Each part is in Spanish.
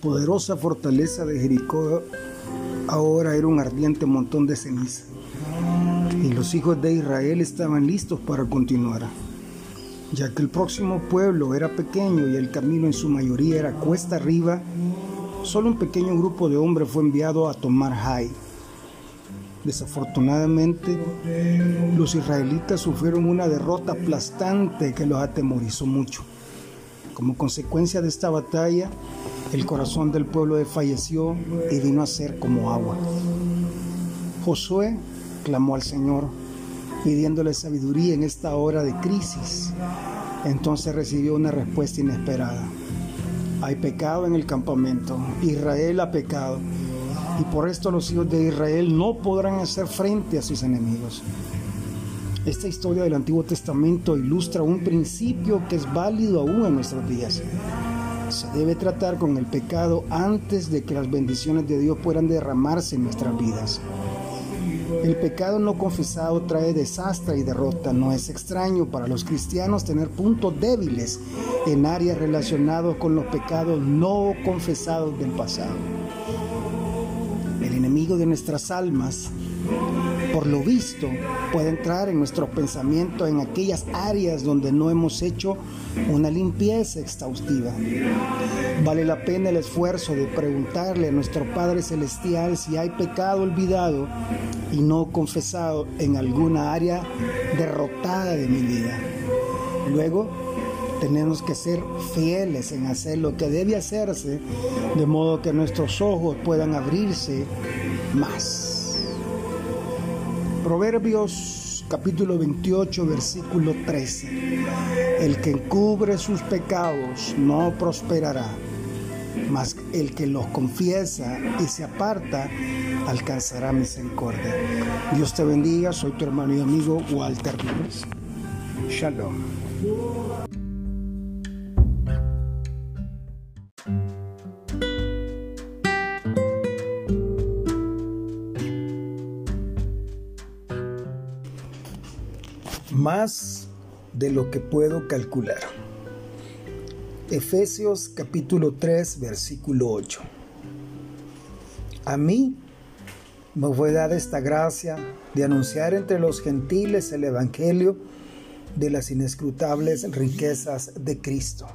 poderosa fortaleza de Jericó ahora era un ardiente montón de ceniza. Y los hijos de Israel estaban listos para continuar, ya que el próximo pueblo era pequeño y el camino en su mayoría era cuesta arriba. Solo un pequeño grupo de hombres fue enviado a tomar Jai. Desafortunadamente, los israelitas sufrieron una derrota aplastante que los atemorizó mucho. Como consecuencia de esta batalla, el corazón del pueblo desfalleció y vino a ser como agua. Josué clamó al Señor, pidiéndole sabiduría en esta hora de crisis. Entonces recibió una respuesta inesperada. Hay pecado en el campamento. Israel ha pecado. Y por esto los hijos de Israel no podrán hacer frente a sus enemigos. Esta historia del Antiguo Testamento ilustra un principio que es válido aún en nuestros días. Se debe tratar con el pecado antes de que las bendiciones de Dios puedan derramarse en nuestras vidas. El pecado no confesado trae desastre y derrota. No es extraño para los cristianos tener puntos débiles en áreas relacionadas con los pecados no confesados del pasado. El enemigo de nuestras almas por lo visto, puede entrar en nuestro pensamiento en aquellas áreas donde no hemos hecho una limpieza exhaustiva. Vale la pena el esfuerzo de preguntarle a nuestro Padre Celestial si hay pecado olvidado y no confesado en alguna área derrotada de mi vida. Luego, tenemos que ser fieles en hacer lo que debe hacerse, de modo que nuestros ojos puedan abrirse más. Proverbios capítulo 28, versículo 13. El que encubre sus pecados no prosperará, mas el que los confiesa y se aparta alcanzará misericordia. Dios te bendiga, soy tu hermano y amigo Walter Luis. Shalom. Más de lo que puedo calcular. Efesios capítulo 3 versículo 8. A mí me fue dada esta gracia de anunciar entre los gentiles el Evangelio de las inescrutables riquezas de Cristo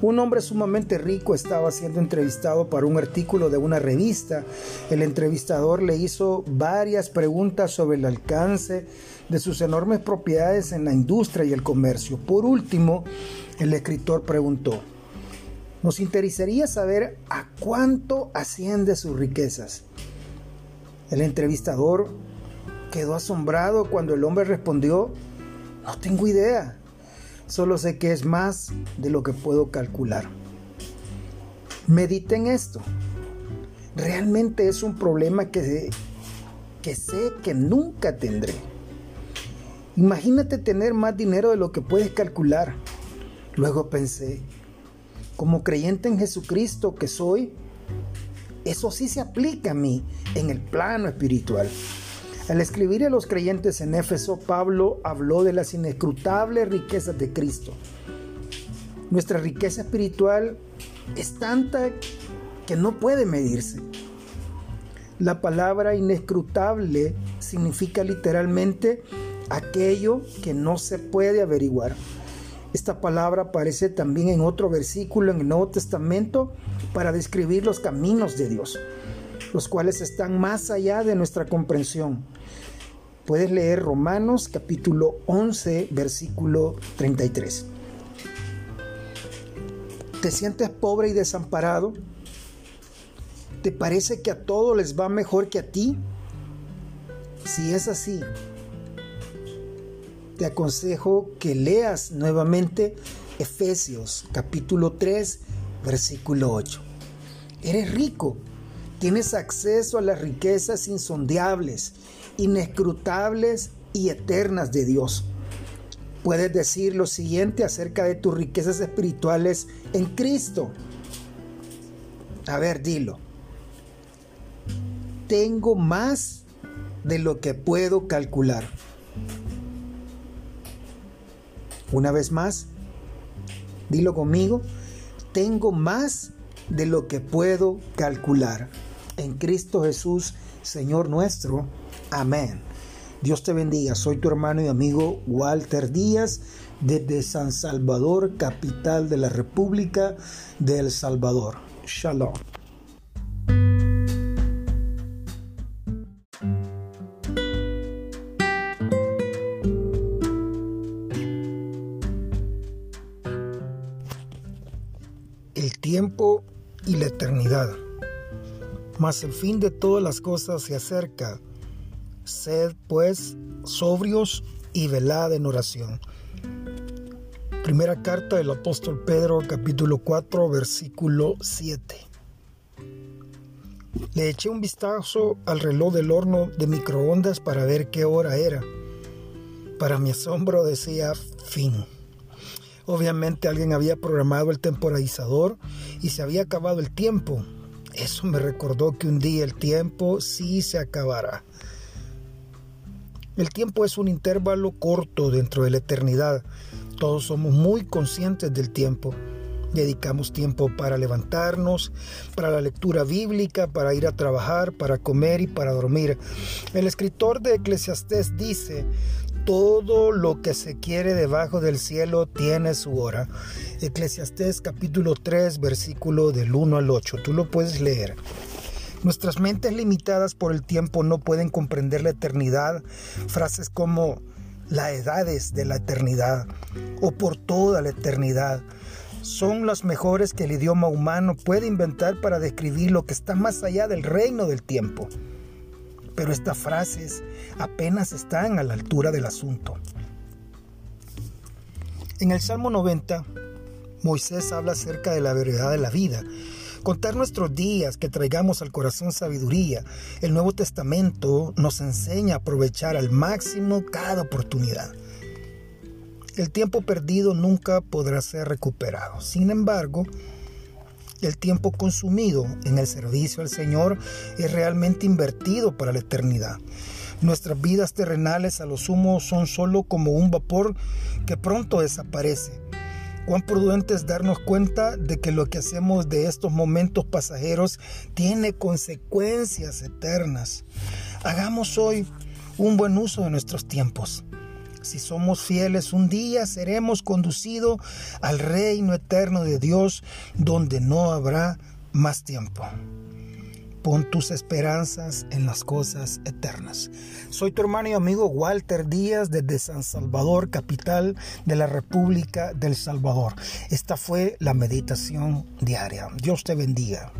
un hombre sumamente rico estaba siendo entrevistado para un artículo de una revista. El entrevistador le hizo varias preguntas sobre el alcance de sus enormes propiedades en la industria y el comercio. Por último, el escritor preguntó, nos interesaría saber a cuánto asciende sus riquezas. El entrevistador quedó asombrado cuando el hombre respondió, no tengo idea. Solo sé que es más de lo que puedo calcular. Medite en esto. Realmente es un problema que, que sé que nunca tendré. Imagínate tener más dinero de lo que puedes calcular. Luego pensé, como creyente en Jesucristo que soy, eso sí se aplica a mí en el plano espiritual. Al escribir a los creyentes en Éfeso, Pablo habló de las inescrutables riquezas de Cristo. Nuestra riqueza espiritual es tanta que no puede medirse. La palabra inescrutable significa literalmente aquello que no se puede averiguar. Esta palabra aparece también en otro versículo en el Nuevo Testamento para describir los caminos de Dios los cuales están más allá de nuestra comprensión. Puedes leer Romanos capítulo 11, versículo 33. ¿Te sientes pobre y desamparado? ¿Te parece que a todos les va mejor que a ti? Si es así, te aconsejo que leas nuevamente Efesios capítulo 3, versículo 8. Eres rico Tienes acceso a las riquezas insondeables, inescrutables y eternas de Dios. Puedes decir lo siguiente acerca de tus riquezas espirituales en Cristo. A ver, dilo. Tengo más de lo que puedo calcular. Una vez más, dilo conmigo. Tengo más de lo que puedo calcular. En Cristo Jesús, Señor nuestro. Amén. Dios te bendiga. Soy tu hermano y amigo Walter Díaz desde San Salvador, capital de la República de El Salvador. Shalom. El tiempo y la eternidad. Mas el fin de todas las cosas se acerca. Sed pues sobrios y velad en oración. Primera carta del apóstol Pedro capítulo 4 versículo 7. Le eché un vistazo al reloj del horno de microondas para ver qué hora era. Para mi asombro decía fin. Obviamente alguien había programado el temporalizador y se había acabado el tiempo. Eso me recordó que un día el tiempo sí se acabará. El tiempo es un intervalo corto dentro de la eternidad todos somos muy conscientes del tiempo. Dedicamos tiempo para levantarnos, para la lectura bíblica, para ir a trabajar, para comer y para dormir. El escritor de Eclesiastés dice, todo lo que se quiere debajo del cielo tiene su hora. Eclesiastés capítulo 3, versículo del 1 al 8. Tú lo puedes leer. Nuestras mentes limitadas por el tiempo no pueden comprender la eternidad. Frases como las edades de la eternidad o por toda la eternidad son las mejores que el idioma humano puede inventar para describir lo que está más allá del reino del tiempo. Pero estas frases apenas están a la altura del asunto. En el Salmo 90, Moisés habla acerca de la verdad de la vida Contar nuestros días, que traigamos al corazón sabiduría. El Nuevo Testamento nos enseña a aprovechar al máximo cada oportunidad. El tiempo perdido nunca podrá ser recuperado. Sin embargo, el tiempo consumido en el servicio al Señor es realmente invertido para la eternidad. Nuestras vidas terrenales a lo sumo son solo como un vapor que pronto desaparece Cuán prudente es darnos cuenta de que lo que hacemos de estos momentos pasajeros tiene consecuencias eternas. Hagamos hoy un buen uso de nuestros tiempos. Si somos fieles, un día seremos conducidos al reino eterno de Dios donde no habrá más tiempo. Pon tus esperanzas en las cosas eternas. Soy tu hermano y amigo Walter Díaz desde San Salvador, capital de la República del Salvador. Esta fue la meditación diaria. Dios te bendiga.